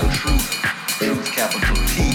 about truth, truth capital T.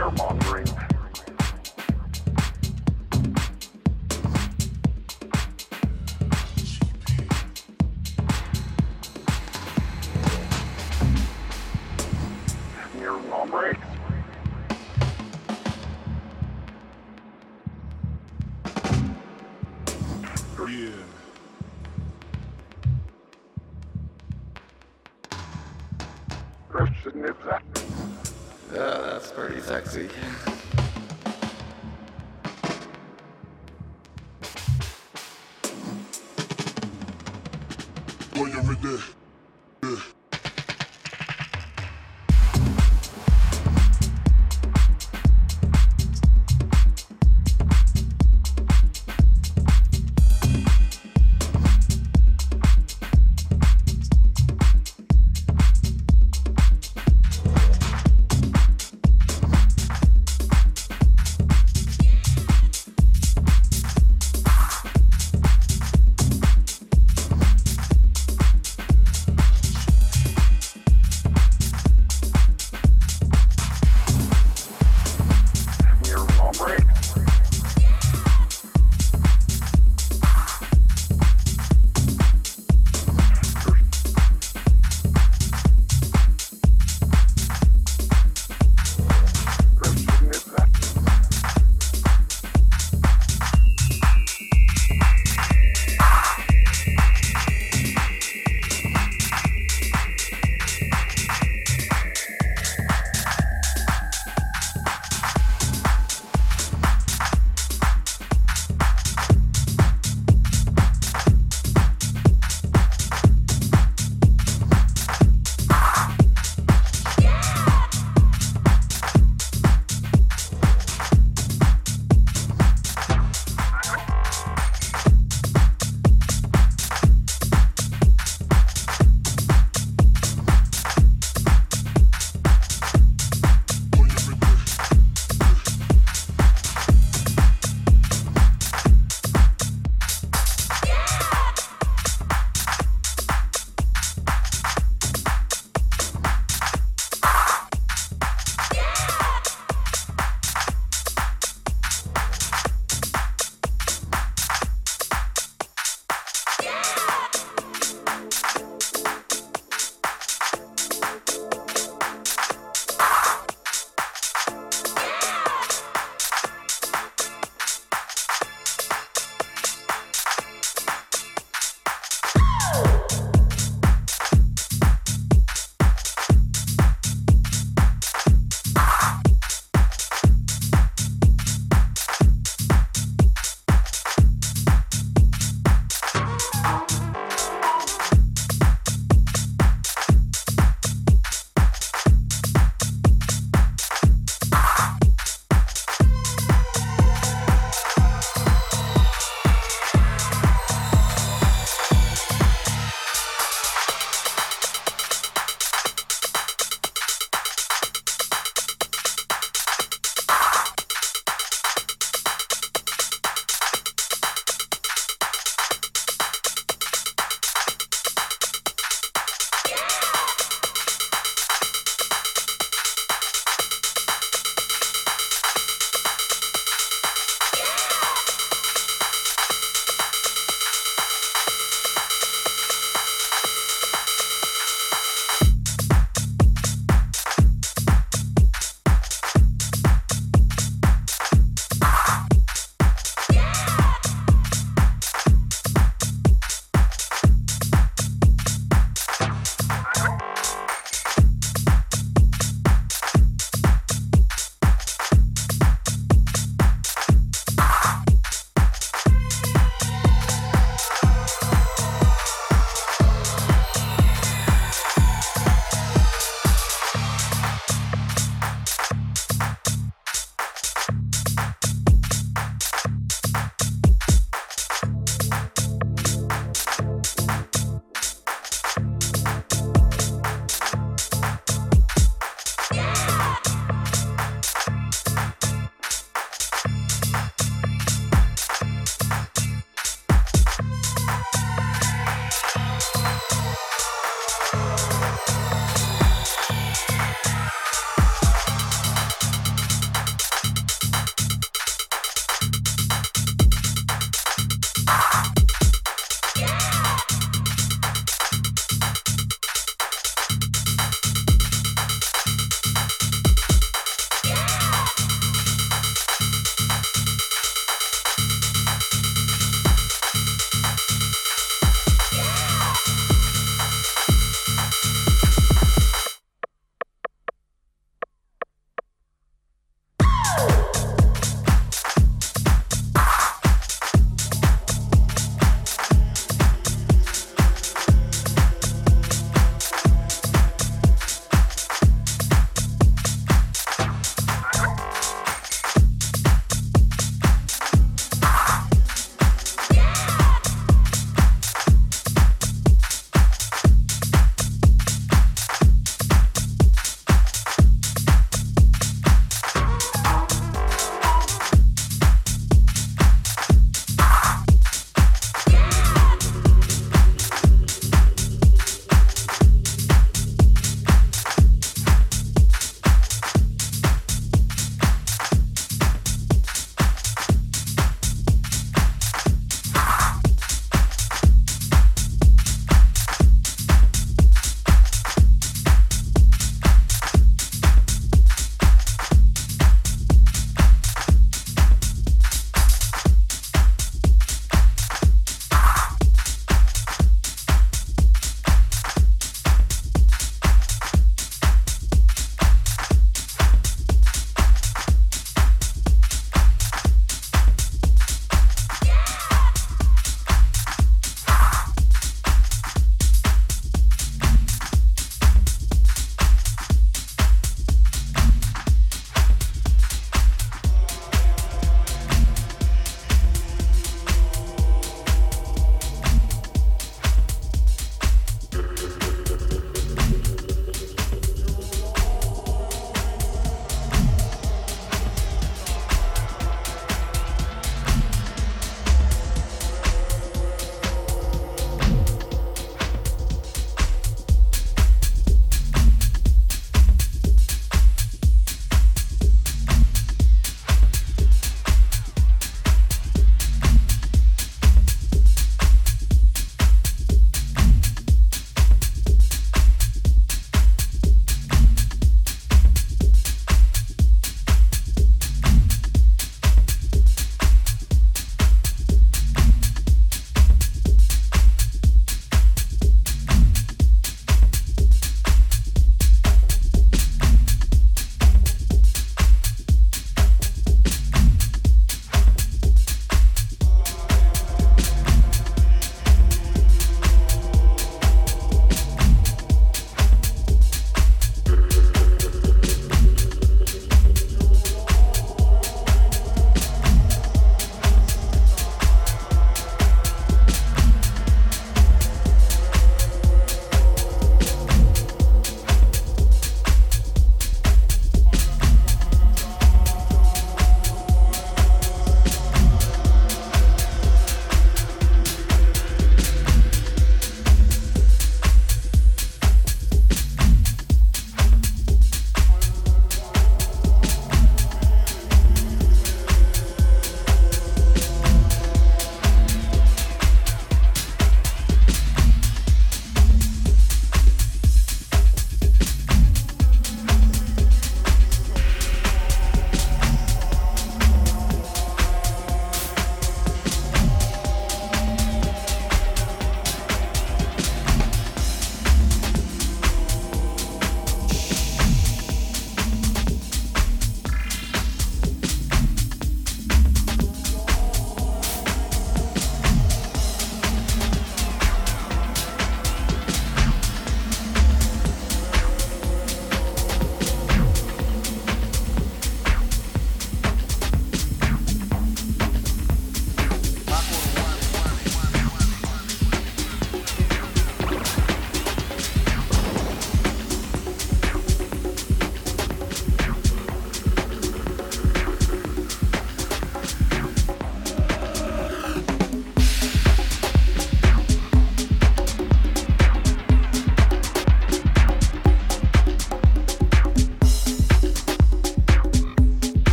fear mongering.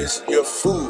It's your food.